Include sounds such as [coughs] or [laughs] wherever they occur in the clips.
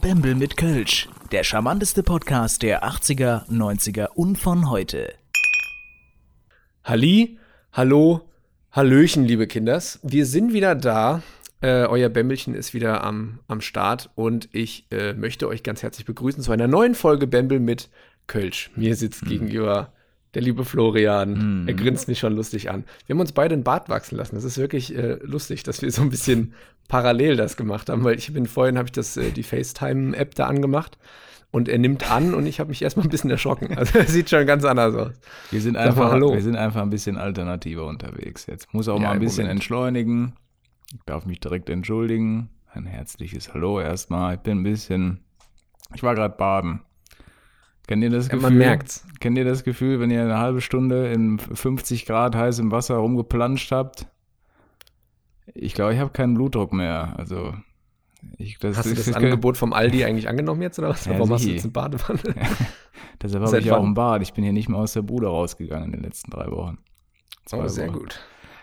Bembel mit Kölsch. Der charmanteste Podcast der 80er, 90er und von heute. Halli, hallo, hallöchen, liebe Kinders. Wir sind wieder da. Äh, euer Bämbelchen ist wieder am, am Start und ich äh, möchte euch ganz herzlich begrüßen zu einer neuen Folge Bembel mit Kölsch. Mir sitzt Hm. gegenüber der liebe Florian. Er grinst mich schon lustig an. Wir haben uns beide einen Bart wachsen lassen. Das ist wirklich äh, lustig, dass wir so ein bisschen parallel das gemacht haben, weil ich bin vorhin habe ich das äh, die FaceTime-App da angemacht und er nimmt an und ich habe mich erstmal ein bisschen erschrocken. Also er sieht schon ganz anders aus. Wir sind, mal einfach, Hallo. wir sind einfach ein bisschen alternativer unterwegs jetzt. Muss auch Ja, mal ein bisschen Moment. entschleunigen. Ich darf mich direkt entschuldigen. Ein herzliches Hallo erstmal. Ich bin ein bisschen. Ich war gerade baden. Kennt ihr das Ja, Gefühl? man merkt's. Kennt ihr das Gefühl, wenn ihr eine halbe Stunde in 50 Grad heißem Wasser rumgeplanscht habt? Ich glaube, ich habe keinen Blutdruck mehr. Also, ich, das Hast du das [laughs] das- Angebot vom Aldi eigentlich angenommen jetzt oder was? Ja, Warum hast du jetzt eine Badewanne? [laughs] [laughs] Deshalb habe ich auch wann? ein Bad. Ich bin hier nicht mehr aus der Bude rausgegangen in den letzten drei Wochen. Zwei Oh, sehr Wochen. gut.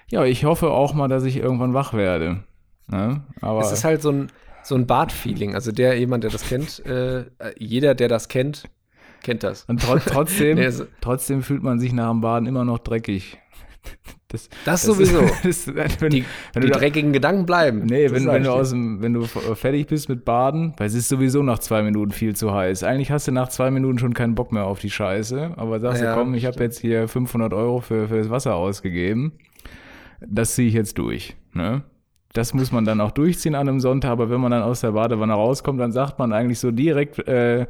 Ja, ich hoffe auch mal, dass ich irgendwann wach werde. Ne? Aber Es ist halt so ein, so ein Bad-Feeling. Also der, jemand, der das kennt, äh, jeder, der das kennt, kennt das. und tro [laughs] trotzdem, Nee, trotzdem fühlt man sich nach dem Baden immer noch dreckig. [laughs] Das, Das sowieso. Ist, [laughs] das, wenn, Die, wenn die da, dreckigen Gedanken bleiben. nee, Das wenn, wenn du aus dem, wenn du fertig bist mit Baden, weil es ist sowieso nach zwei Minuten viel zu heiß. Eigentlich hast du nach zwei Minuten schon keinen Bock mehr auf die Scheiße, aber sagst Ja, du, komm, ich habe jetzt hier 500 Euro für, für das Wasser ausgegeben. Das ziehe ich jetzt durch. Ne? Das muss man dann auch durchziehen an einem Sonntag, aber wenn man dann aus der Badewanne rauskommt, dann sagt man eigentlich so direkt, äh,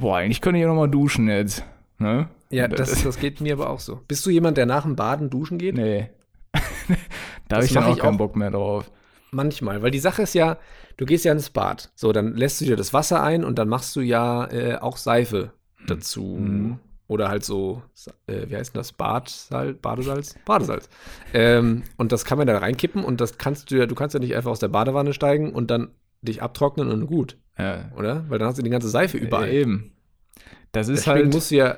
boah, eigentlich könnte ich ja noch mal duschen jetzt. Ne? Ja, das, das geht mir aber auch so. Bist du jemand, der nach dem Baden duschen geht? Nee. [laughs] da habe ich dann auch ich keinen auch. Bock mehr drauf. Manchmal, weil die Sache ist ja, du gehst ja ins Bad. So, dann lässt du dir das Wasser ein und dann machst du ja äh, auch Seife dazu. Mhm. Oder halt so, äh, wie heißt denn das? Badsalz? Badesalz? Badesalz. Ähm, und das kann man da reinkippen und das kannst du ja, du kannst ja nicht einfach aus der Badewanne steigen und dann dich abtrocknen und gut, Ja. oder? Weil dann hast du die ganze Seife überall. Äh, eben. Das ist Deswegen halt, musst du ja,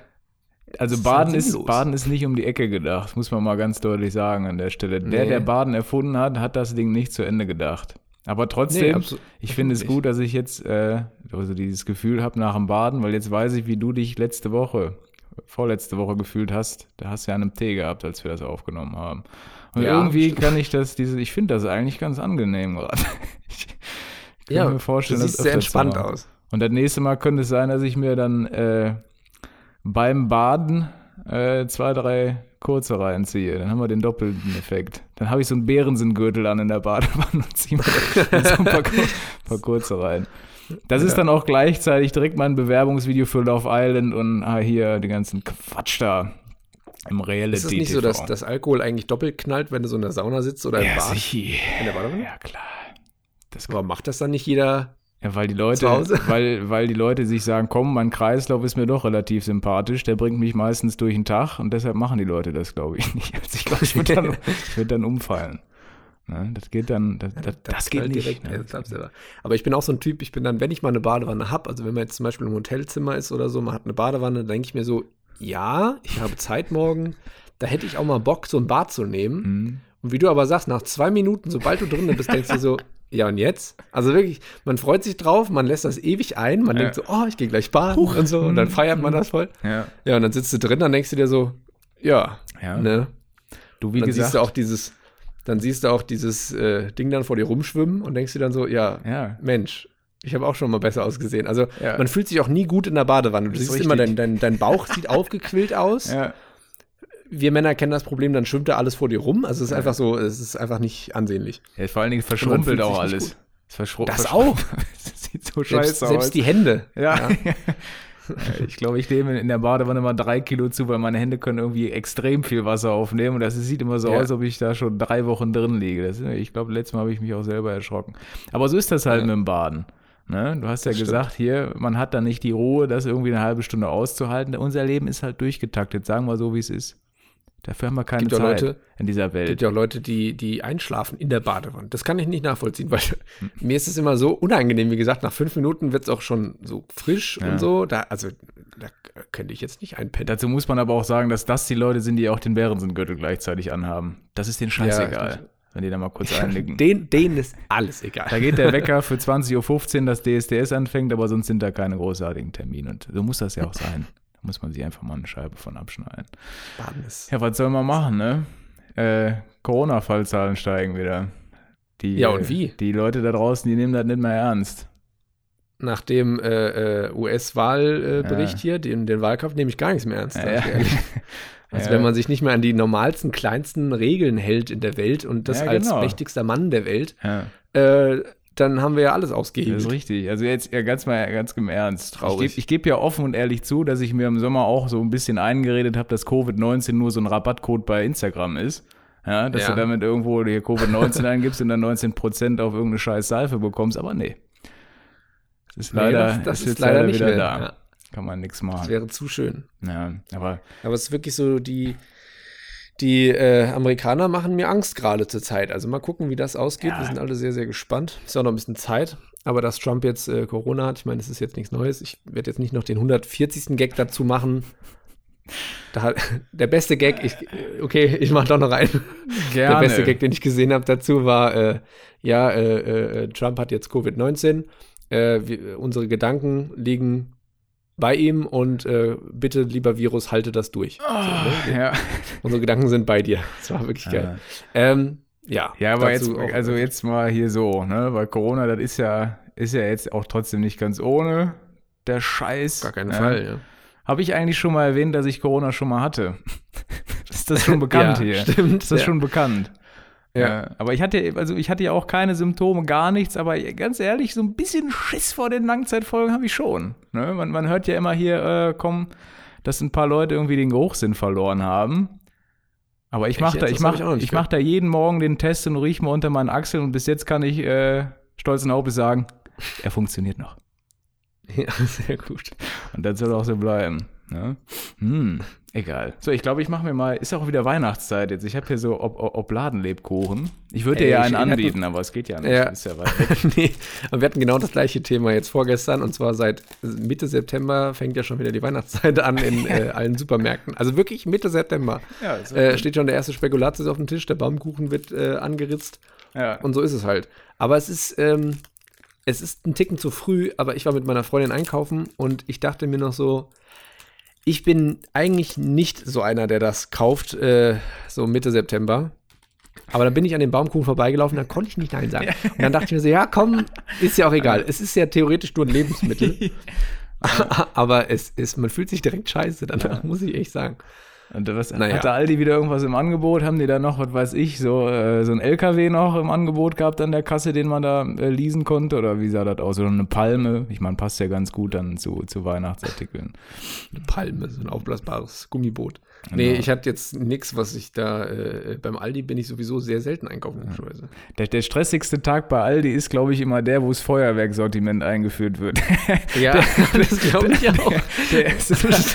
also ist Baden ist, sinnlos. Baden ist nicht um die Ecke gedacht, muss man mal ganz deutlich sagen an der Stelle. Der, Nee. der Baden erfunden hat, hat das Ding nicht zu Ende gedacht. Aber trotzdem, abso- ich finde es gut, dass ich jetzt äh, also dieses Gefühl habe nach dem Baden, weil jetzt weiß ich, wie du dich letzte Woche, vorletzte Woche gefühlt hast. Da hast du ja einen Tee gehabt, als wir das aufgenommen haben. Und Ja, irgendwie stimmt. kann ich das, diese, ich finde das eigentlich ganz angenehm gerade. [laughs] Ich kann ja, mir vorstellen, das siehst sehr entspannt aus. Und das nächste Mal könnte es sein, dass ich mir dann äh, beim Baden äh, zwei, drei kurze reinziehe. Dann haben wir den doppelten Effekt. Dann habe ich so einen Bärensinn-Gürtel an in der Badewanne und ziehe mir so ein paar, [laughs] paar kurze rein. Das ist dann auch gleichzeitig direkt mein Bewerbungsvideo für Love Island und ah, hier die ganzen Quatsch da im Reality. Ist es nicht so, dass das Alkohol eigentlich doppelt knallt, wenn du so in der Sauna sitzt oder im ja, Bad? sicher. In der Badewanne? Ja, klar. Das Aber macht das dann nicht jeder? Ja, weil die Leute, Zu Hause? [laughs] weil, weil die Leute sich sagen, komm, mein Kreislauf ist mir doch relativ sympathisch, der bringt mich meistens durch den Tag und deshalb machen die Leute das, glaube ich, [laughs] nicht. Also ich glaube, ich würde dann, ich würd dann umfallen. Ne? Das geht dann, das, das, das geht knallt nicht. direkt, ne? ja, das. Aber ich bin auch so ein Typ, ich bin dann, wenn ich mal eine Badewanne habe, also wenn man jetzt zum Beispiel im Hotelzimmer ist oder so, man hat eine Badewanne, dann denke ich mir so, ja, ich habe Zeit morgen, da hätte ich auch mal Bock, so ein Bad zu nehmen. Mhm. Und wie du aber sagst, nach zwei Minuten, sobald du drinnen bist, denkst du so, [laughs] ja und jetzt? Also wirklich, man freut sich drauf, man lässt das ewig ein, man Ja. denkt so, oh, ich gehe gleich baden und so, und dann feiert man das voll. Ja, Ja, und dann sitzt du drin, dann denkst du dir so, ja, ja. ne? Du, wie dann gesagt, siehst du auch dieses, dann siehst du auch dieses äh, Ding dann vor dir rumschwimmen und denkst dir dann so, ja, ja, Mensch, ich habe auch schon mal besser ausgesehen. Also Ja. man fühlt sich auch nie gut in der Badewanne. Du siehst immer, dein, richtig. dein, dein Bauch sieht [laughs] aufgequillt aus. ja, Wir Männer kennen das Problem, dann schwimmt da alles vor dir rum. Also es ist einfach so, es ist einfach nicht ansichtlich. ja, vor allen Dingen verschrumpelt auch alles. Es verschru- Das auch. [laughs] das sieht so scheiße Selbst, aus. selbst die Hände. Ja. Ich glaube, ich nehme in der Badewanne mal drei Kilo zu, weil meine Hände können irgendwie extrem viel Wasser aufnehmen. Und das sieht immer so Ja. aus, als ob ich da schon drei Wochen drin liege. Das, ich glaube, letztes Mal habe ich mich auch selber erschrocken. Aber so ist das halt Ja. mit dem Baden. Ne? Du hast ja Das stimmt. gesagt, hier, man hat da nicht die Ruhe, das irgendwie eine halbe Stunde auszuhalten. Unser Leben ist halt durchgetaktet, sagen wir so, wie es ist. Dafür haben wir keine Gibt Zeit Leute- in dieser Es Welt. gibt ja auch Leute, die, die einschlafen in der Badewanne. Das kann ich nicht nachvollziehen, weil [laughs] mir ist es immer so unangenehm. Wie gesagt, nach fünf Minuten wird es auch schon so frisch Ja. und so. Da, also, da könnte ich jetzt nicht einpennen. Dazu muss man aber auch sagen, dass das die Leute sind, die auch den Bärensinn-Gürtel gleichzeitig anhaben. Das ist denen scheißegal. Ja, wenn die da mal kurz einnicken. [laughs] Den, denen ist alles egal. Da geht der [laughs] Wecker für 20.15 Uhr, dass DSDS anfängt, aber sonst sind da keine großartigen Termine. Und so muss das ja auch sein. Muss man sich einfach mal eine Scheibe von abschneiden. Baden ist. Ja, was soll man machen, ne? Äh, Corona-Fallzahlen steigen wieder. Die, Ja, und wie? Die Leute da draußen, die nehmen das nicht mehr ernst. Nach dem äh, äh, US-Wahlbericht Ja. hier, den, den Wahlkampf, nehme ich gar nichts mehr ernst. Ja, ich ja. [laughs] Also wenn man sich nicht mehr an die normalsten, kleinsten Regeln hält in der Welt und das Ja, als genau. mächtigster Mann der Welt, äh, dann haben wir ja alles das ist richtig. Also jetzt ja, ganz mal ganz im Ernst. Traurig. Ich gebe geb ja offen und ehrlich zu, dass ich mir im Sommer auch so ein bisschen eingeredet habe, dass Covid-19 nur so ein Rabattcode bei Instagram ist. Ja, dass Ja. du damit irgendwo dir Covid-19 [laughs] eingibst und dann 19% auf irgendeine scheiß Seife bekommst, aber nee. Es ist Nee, leider, das, das es ist leider nicht wieder mehr. da. Ja, Kann man nichts das machen. wäre zu schön. Ja, aber Aber es ist wirklich so, die, die äh, Amerikaner machen mir Angst gerade zur Zeit. Also mal gucken, wie das ausgeht. Ja. Wir sind alle sehr, sehr gespannt. Ist auch noch ein bisschen Zeit. Aber dass Trump jetzt äh, Corona hat, ich meine, das ist jetzt nichts Neues. Ich werde jetzt nicht noch den 140. Gag dazu machen. Da [laughs] der beste Gag, ich, okay, ich mache doch noch einen. gerne. Der beste Gag, den ich gesehen habe dazu, war, äh, ja, äh, äh, Trump hat jetzt Covid-19. Äh, wir, unsere Gedanken liegen bei ihm und äh, bitte, lieber Virus, halte das durch. Oh, ja. Unsere Gedanken sind bei dir. Das war wirklich geil. Ähm, ja, Ja, aber jetzt, also jetzt mal hier so, ne, weil Corona, das ist ja, ist ja jetzt auch trotzdem nicht ganz ohne der Scheiß. Gar keinen ne? Fall, ja. Habe ich eigentlich schon mal erwähnt, dass ich Corona schon mal hatte? [laughs] ist das schon [laughs] bekannt ja, hier? Stimmt. Ist das ja. schon bekannt? Ja. Äh, aber ich hatte, also ich hatte ja auch keine Symptome, gar nichts, aber ganz ehrlich, so ein bisschen Schiss vor den Langzeitfolgen habe ich schon. Ne? Man, man hört ja immer hier, äh, komm, dass ein paar Leute irgendwie den Geruchssinn verloren haben. Aber ich mache da, ich mach, ich ich mach da jeden Morgen den Test und riech mal unter meinen Achseln und bis jetzt kann ich äh, stolzen Hauptes sagen, er funktioniert noch. [laughs] ja, sehr gut. Und das soll auch so bleiben. Ne? Hm, egal. So, ich glaube, ich mache mir mal, ist auch wieder Weihnachtszeit jetzt. Ich habe hier so Ob Ob Obladenlebkuchen. Ich würde dir ja einen hatten- anbieten, aber es geht ja nicht. Ja. Ist ja weit weg. [laughs] nee, aber wir hatten genau das gleiche Thema jetzt vorgestern und zwar seit Mitte September fängt ja schon wieder die Weihnachtszeit an in [laughs] äh, allen Supermärkten. Also wirklich Mitte September. Ja, Äh, steht schon der erste Spekulatius auf dem Tisch, der Baumkuchen wird äh, angeritzt ja. und so ist es halt. Aber es ist, ähm, es ist ein Ticken zu früh, aber ich war mit meiner Freundin einkaufen und ich dachte mir noch so, ich bin eigentlich nicht so einer, der das kauft, äh, so Mitte September. Aber dann bin ich an dem Baumkuchen vorbeigelaufen, dann konnte ich nicht Nein sagen. [laughs] Und dann dachte ich mir so, ja komm, ist ja auch egal. Es ist ja theoretisch nur ein Lebensmittel. [laughs] [laughs] aber es ist, man fühlt sich direkt scheiße danach, muss ich echt sagen. Und was, Naja. hatte Aldi wieder irgendwas im Angebot? Haben die da noch, was weiß ich, so, äh, so ein LKW noch im Angebot gehabt an der Kasse, den man da äh, leasen konnte? Oder wie sah das aus? Oder eine Palme? Ich meine, passt ja ganz gut dann zu, zu Weihnachtsartikeln. Eine Palme, so ein aufblasbares Gummiboot. Nee, Genau. ich hatte jetzt nichts, was ich da, äh, beim Aldi bin ich sowieso sehr selten einkaufen, logischerweise. Der, der stressigste Tag bei Aldi ist, glaube ich, immer der, wo das Feuerwerksortiment eingeführt wird. Ja, [laughs] [laughs] das glaube ich auch. Der erste,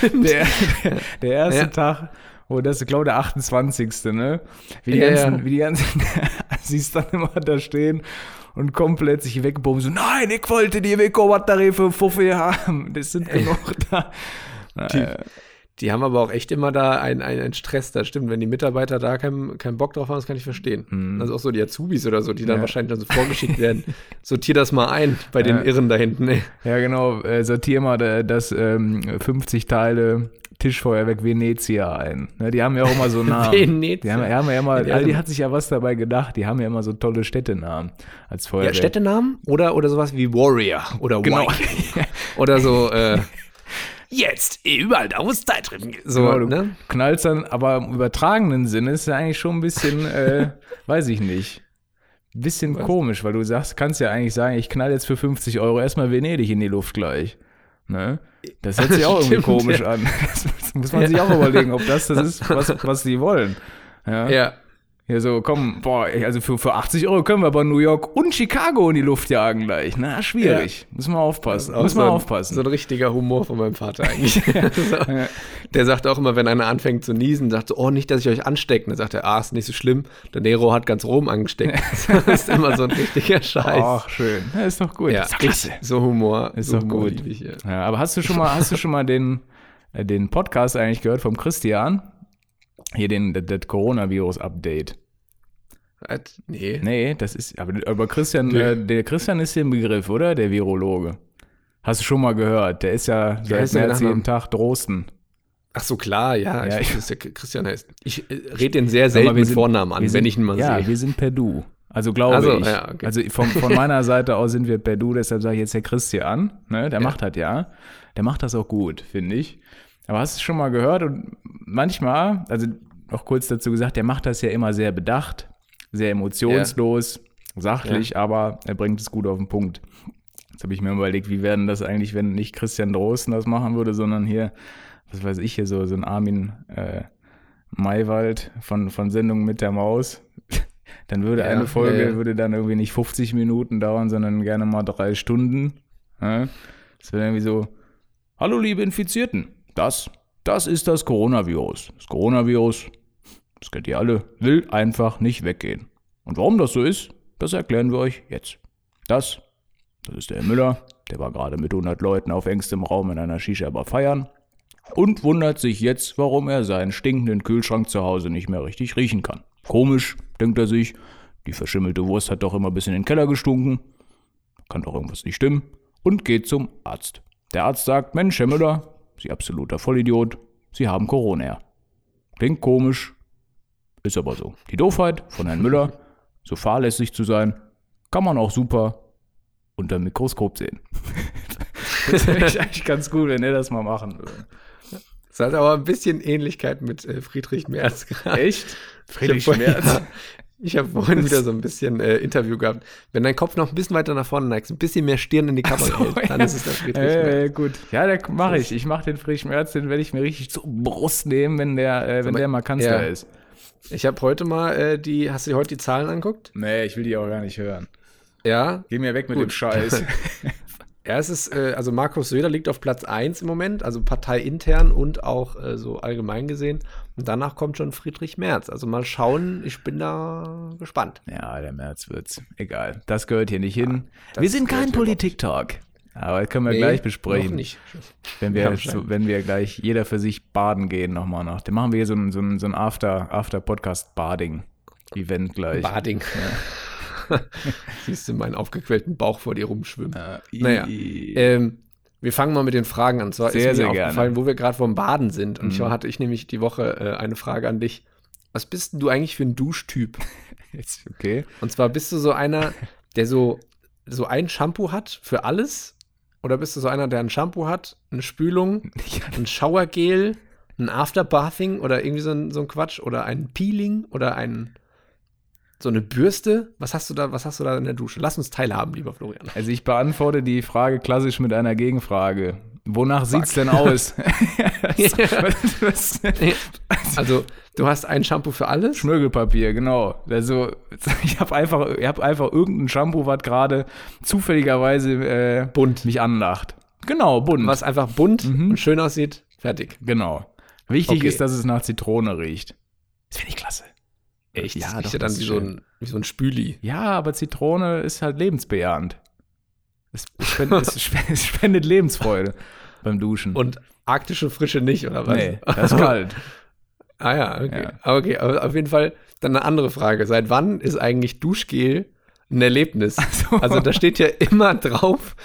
der, der, der erste Ja. Tag, wo das, ich glaube, der 28. Ne? Wie die Ja, ganzen, ja. wie die ganzen [laughs] siehst dann immer da stehen und komplett sich wegbomben. So, nein, ich wollte die Weko-Batterie für Fuffi haben. Das sind genug da. Naja. Die haben aber auch echt immer da einen, einen, Stress, das stimmt. Wenn die Mitarbeiter da keinen keinen Bock drauf haben, das kann ich verstehen. Also auch so die Azubis oder so, die dann Mhm. Ja. wahrscheinlich dann so vorgeschickt werden. [laughs] Sortier das mal ein bei den Ja. Irren da hinten. Ey. Ja, genau. Äh, sortier mal da- das ähm, 50 Teile Tischfeuerwerk Venezia ein. Ne, die haben ja auch immer so [laughs] Namen. Venezia. Die haben, die haben ja immer, Ja, Aldi also- hat sich ja was dabei gedacht. Die haben ja immer so tolle Städtenamen als Ja, Feuerwerk. Städtenamen oder, oder sowas wie Warrior oder Genau. Viking. [laughs] oder so, äh, jetzt überall da, wo es Zeitschriften gibt. So, Genau, du ne? knallst dann, aber im übertragenen Sinne ist ja eigentlich schon ein bisschen, äh, [laughs] weiß ich nicht, ein bisschen Was? komisch, weil du sagst, kannst ja eigentlich sagen, ich knall jetzt für 50 Euro erstmal Venedig in die Luft gleich. Ne? Das hört sich auch irgendwie [laughs] Stimmt, komisch ja. an. [laughs] Das muss man sich auch überlegen, ob das das ist, was, was die wollen. Ja. Ja. Ja, so, komm, boah, also für, für 80 Euro können wir aber New York und Chicago in die Luft jagen gleich. Na, schwierig. Muss man aufpassen. Auch Muss so man ein, aufpassen. So ein richtiger Humor von meinem Vater eigentlich. [laughs] [laughs] so. Der sagt auch immer, wenn einer anfängt zu niesen, sagt so, oh, nicht, dass ich euch anstecke. Dann sagt er, ah, ist nicht so schlimm. Der Nero hat ganz Rom angesteckt. [laughs] das ist immer so ein richtiger Scheiß. Ach, schön. Ja, ist doch gut. ja, ist doch klasse. So Humor. Ist so doch gut. liebe Ich, ja. Ja, aber hast du schon mal, hast du schon mal den, äh, den Podcast eigentlich gehört vom Christian? Hier den, das, das Coronavirus-Update. Äh, Nee. Nee, das ist, aber, aber Christian, Nee. äh, der Christian ist im Begriff, oder? Der Virologe. Hast du schon mal gehört? Der ist ja seit der März Nachname? jeden Tag Drosten. Ach so, klar, ja. Ja, ich ich- Christian heißt. Ich äh, rede den sehr selten mit sind- Vornamen an, wir wenn sind- ich ihn mal Ja, sehe. wir sind per Du. Also glaube Also, ich. ja, okay. Also von, von meiner Seite aus sind wir per Du, deshalb sage ich jetzt der Christian. Ne? Der Ja. macht das ja. Der macht das auch gut, finde ich. Aber hast du schon mal gehört? Und manchmal, also noch kurz dazu gesagt, der macht das ja immer sehr bedacht, sehr emotionslos, sachlich, aber er bringt es gut auf den Punkt. Jetzt habe ich mir überlegt, wie werden das eigentlich, wenn nicht Christian Drosten das machen würde, sondern hier, was weiß ich, hier so, so ein Armin äh, Maywald von, von Sendung mit der Maus. [laughs] Dann würde Ja, eine Folge ja, ja. würde dann irgendwie nicht 50 Minuten dauern, sondern gerne mal drei Stunden. Ja? Das wäre irgendwie so, hallo liebe Infizierten, das, das ist das Coronavirus. Das Coronavirus, das kennt ihr alle, will einfach nicht weggehen. Und warum das so ist, das erklären wir euch jetzt. Das, das ist der Herr Müller, der war gerade mit 100 Leuten auf engstem Raum in einer Shisha-Bar feiern und wundert sich jetzt, warum er seinen stinkenden Kühlschrank zu Hause nicht mehr richtig riechen kann. Komisch, denkt er sich, die verschimmelte Wurst hat doch immer bis in den Keller gestunken, kann doch irgendwas nicht stimmen, und geht zum Arzt. Der Arzt sagt, Mensch, Herr Müller, Sie absoluter Vollidiot, Sie haben Corona. Klingt komisch, ist aber so. Die Doofheit von Herrn Müller, so fahrlässig zu sein, kann man auch super unter dem Mikroskop sehen. [laughs] das wäre eigentlich ganz gut, wenn er das mal machen würde. Das hat aber ein bisschen Ähnlichkeit mit äh, Friedrich Merz gerade. Echt? Ich hab vorhin- Ja, [laughs] ich habe vorhin wieder so ein bisschen äh, Interview gehabt. Wenn dein Kopf noch ein bisschen weiter nach vorne neigst, ein bisschen mehr Stirn in die Kamera so, hält, [laughs] dann ja. ist es der Friedrich Merz. Äh, gut. Ja, der mache ich. Ich mache den Friedrich Merz, den werde ich mir richtig zur Brust nehmen, wenn der, äh, wenn Aber- der mal Kanzler ja. ist. Ich habe heute mal äh, die, hast du dir heute die Zahlen anguckt? Nee, ich will die auch gar nicht hören. Ja. Geh mir weg mit Gut. dem Scheiß. [laughs] Ja, es ist, äh, also Markus Söder liegt auf Platz 1 im Moment, also parteiintern und auch äh, so allgemein gesehen. Und danach kommt schon Friedrich Merz. Also mal schauen, ich bin da gespannt. ja, der Merz wird's. Egal. Das gehört hier nicht hin. das wir sind kein Politik-Talk. Aber das können wir Nee, gleich Noch besprechen. nicht. Wenn Ja, wir, so, wenn wir gleich jeder für sich baden gehen nochmal nach. Dann machen wir hier so ein, so ein, so ein After, After-Podcast-Bading-Event gleich. Bading. [laughs] Siehst du meinen aufgequellten Bauch vor dir rumschwimmen. Äh, Naja, Ähm, wir fangen mal mit den Fragen an. Zwar Sehr, ist sehr mir gerne. aufgefallen, wo wir gerade vom Baden sind. Und Mhm. zwar hatte ich nämlich die Woche äh, eine Frage an dich. Was bist denn du eigentlich für ein Duschtyp? [laughs] Okay. Und zwar bist du so einer, der so, so ein Shampoo hat für alles? Oder bist du so einer, der ein Shampoo hat, eine Spülung, [laughs] ein Showergel, ein Afterbathing oder irgendwie so ein, so ein Quatsch oder ein Peeling oder ein so eine Bürste? Was hast du da, was hast du da in der Dusche? Lass uns teilhaben, lieber Florian. Also ich beantworte die Frage klassisch mit einer Gegenfrage. Wonach sieht's denn aus? [laughs] [laughs] Also, du hast ein Shampoo für alles? Schmirgelpapier, genau. Also ich habe einfach, ich hab einfach irgendein Shampoo, was gerade zufälligerweise äh, Bunt. mich anlacht. Genau, bunt. Was einfach bunt Mhm. und schön aussieht. Fertig. Genau. Wichtig Okay. ist, dass es nach Zitrone riecht. Das finde ich klasse. Echt? Ja, das riecht ja dann wie so, ein, wie so ein Spüli. Ja, aber Zitrone ist halt lebensbejahend. Es, spendet, [laughs] es spendet- Lebensfreude beim Duschen. Und arktische Frische nicht, oder was? nee, das ist kalt. [laughs] ah ja, okay. Ja. Aber okay, aber auf jeden Fall dann eine andere Frage. Seit wann ist eigentlich Duschgel ein Erlebnis? so. Also da steht ja immer drauf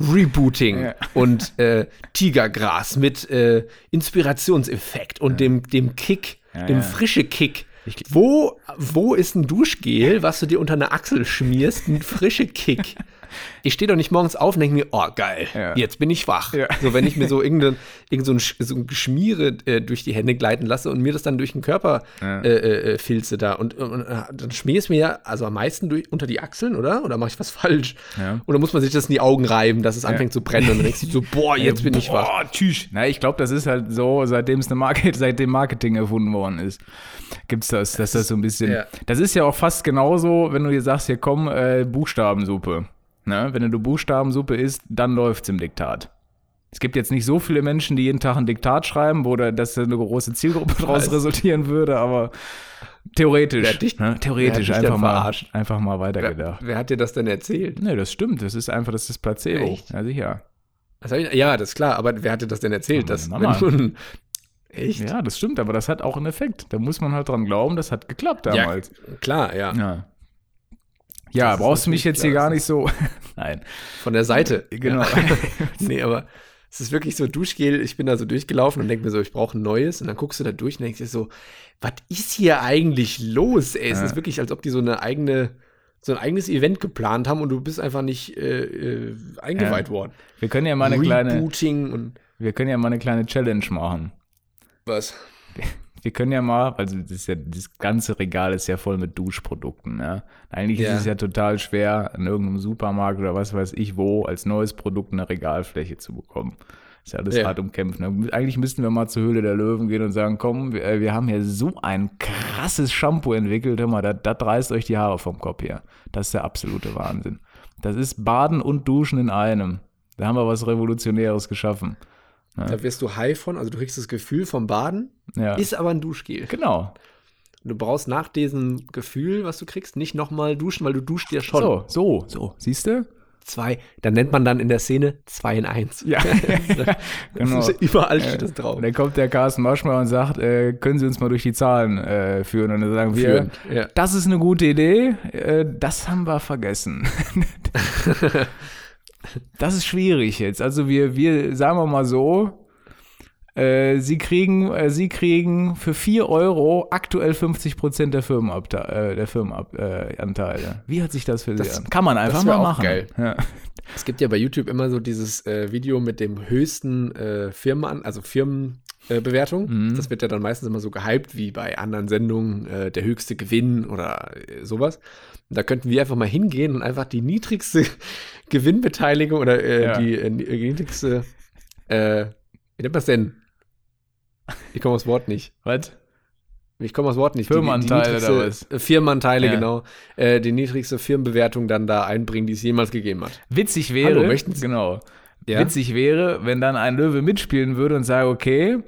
Rebooting Ja. und äh, Tigergras mit äh, Inspirationseffekt und dem, dem Kick, Ja, dem ja. frische Kick. Wo, wo ist ein Duschgel, was du dir unter eine Achsel schmierst, ein frische Kick? [laughs] Ich stehe doch nicht morgens auf und denke mir, oh geil, Ja. jetzt bin ich wach. Ja. So, wenn ich mir so irgendein, irgend so ein, Sch- so ein Geschmiere äh, durch die Hände gleiten lasse und mir das dann durch den Körper Ja. äh, äh, äh, filze da. Und, und äh, dann schmier es mir ja also am meisten durch, unter die Achseln, oder? Oder mache ich was [laughs] falsch? Oder muss man sich das in die Augen reiben, dass es anfängt zu brennen und dann denkst du so, boah, [laughs] jetzt bin ich wach. Boah, tschüss. Na, ich glaube, das ist halt so, seitdem es eine Market, [laughs] seitdem Marketing erfunden worden ist, gibt's das, dass das so ein bisschen. Das ist ja auch fast genauso, wenn du dir sagst, hier komm, äh, Buchstabensuppe. Ne? Wenn du Buchstabensuppe isst, dann läuft's im Diktat. Es gibt jetzt nicht so viele Menschen, die jeden Tag ein Diktat schreiben, wo da, dass da eine große Zielgruppe [laughs] daraus resultieren würde, aber theoretisch. Wer dich- ne? Theoretisch wer einfach mal, verarscht? einfach mal Wer, weitergedacht. wer hat dir das denn erzählt? Nee, das stimmt. Das ist einfach, das ist Placebo. Echt? Ja, sicher. Ich, ja, das ist klar, aber wer hat dir das denn erzählt? Ja, Dass, meine Mama. wenn Echt? Ja, das stimmt, aber das hat auch einen Effekt. Da muss man halt dran glauben, das hat geklappt damals. Klar, ja. Ja. Ja, Das brauchst du mich jetzt hier gar nicht so. [laughs] Nein. Von der Seite. [laughs] Genau. Ja. [laughs] nee, aber es ist wirklich so Duschgel. Ich bin da so durchgelaufen und denke mir so, ich brauche ein neues. Und dann guckst du da durch und denkst dir so, was ist hier eigentlich los? Ey, es Ja. ist wirklich, als ob die so eine eigene, so ein eigenes Event geplant haben und du bist einfach nicht äh, äh, eingeweiht Ja. worden. Wir können ja mal eine kleine, Rebooting und wir können ja mal eine kleine Challenge machen. was? Wir können ja mal, also das, ist ja, das ganze Regal ist ja voll mit Duschprodukten. Ja? Eigentlich Ja. ist es ja total schwer, in irgendeinem Supermarkt oder was weiß ich wo, als neues Produkt eine Regalfläche zu bekommen. Ist ja alles Ja. hart umkämpft. Ne? Eigentlich müssten wir mal zur Höhle der Löwen gehen und sagen, komm, wir, äh, wir haben hier so ein krasses Shampoo entwickelt, hör mal, das, das reißt euch die Haare vom Kopf her. Das ist der absolute Wahnsinn. Das ist Baden und Duschen in einem. Da haben wir was Revolutionäres geschaffen. Da wirst du high von, also du kriegst das Gefühl vom Baden, Ja. ist aber ein Duschgel. genau. Du brauchst nach diesem Gefühl, was du kriegst, nicht nochmal duschen, weil du duschst ja schon. So, so, so. Siehst du? Zwei, dann nennt man dann in der Szene zwei in eins. Ja, [laughs] [laughs] genau. Überall steht das drauf. Und dann kommt der Carsten Maschmeyer und sagt, äh, können Sie uns mal durch die Zahlen äh, führen? Und dann sagen wir, ja. das ist eine gute Idee, äh, das haben wir vergessen. [laughs] das ist schwierig jetzt. Also wir, wir sagen wir mal so, äh, Sie kriegen, äh, Sie kriegen für 4 Euro aktuell 50 Prozent der, äh, der Firmenanteile. Äh. Wie hat sich das für Sie Das- an? Kann man einfach das mal auch machen. geil. Ja. Es gibt ja bei YouTube immer so dieses äh, Video mit dem höchsten äh, Firmen, also Firmenbewertung. Äh, Bewertung. Mhm. Das wird ja dann meistens immer so gehypt wie bei anderen Sendungen, äh, der höchste Gewinn oder äh, sowas. Und da könnten wir einfach mal hingehen und einfach die niedrigste [laughs] Gewinnbeteiligung oder äh, Ja. die äh, niedrigste, wie nennt man das denn? Ich komme aufs Wort nicht. Was? Ich komme aufs Wort nicht. Firmenanteile niedrigste- oder was? Firmenanteile, Ja. genau. Die niedrigste Firmenbewertung dann da einbringen, die es jemals gegeben hat. Witzig wäre, Hallo, möchten Sie- genau. Ja? Witzig wäre, wenn dann ein Löwe mitspielen würde und sage, okay,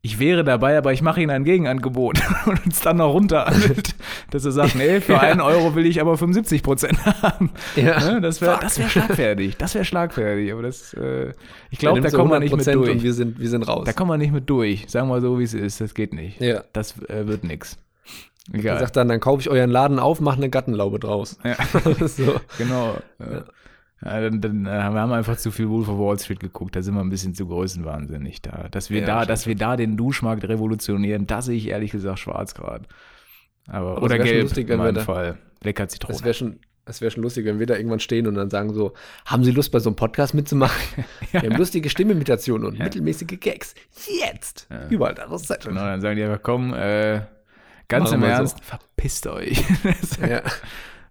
ich wäre dabei, aber ich mache Ihnen ein Gegenangebot [laughs] und uns dann noch runterhandelt, [laughs] dass er sagt, nee, für Ja. einen Euro will ich aber 75 Prozent haben. Ja. Ne, Das wäre wär schlagfertig, das wäre schlagfertig, aber das, äh, ich glaube, da so kommen wir nicht mit 100% durch. Und wir sind, wir sind raus. Da kommen wir nicht mit durch. Sagen wir so, wie es ist, das geht nicht. ja. Das äh, wird. Er Egal. sagt dann, dann kaufe ich euren Laden auf, mache eine Gattenlaube draus. Ja. [laughs] so. Genau. Ja. Ja, dann, dann, äh, wir haben einfach zu viel Wolf of Wall Street geguckt, da sind wir ein bisschen zu größenwahnsinnig da. Dass wir Ja, da, dass wir da den Duschmarkt revolutionieren, da sehe ich ehrlich gesagt schwarz gerade. Aber, Aber es oder gelb lustig, in meinem da- Fall. Lecker Es Zitrone. wäre schon, es schon lustig, wenn wir da irgendwann stehen und dann sagen so, haben Sie Lust bei so einem Podcast mitzumachen? [laughs] Wir haben lustige Stimmimitationen und Ja. mittelmäßige Gags. Jetzt! Ja. Überall da raus Zeit. Genau, dann sagen die einfach, komm, äh, ganz Machen im wir so. Ernst, verpisst euch. [laughs] Ja.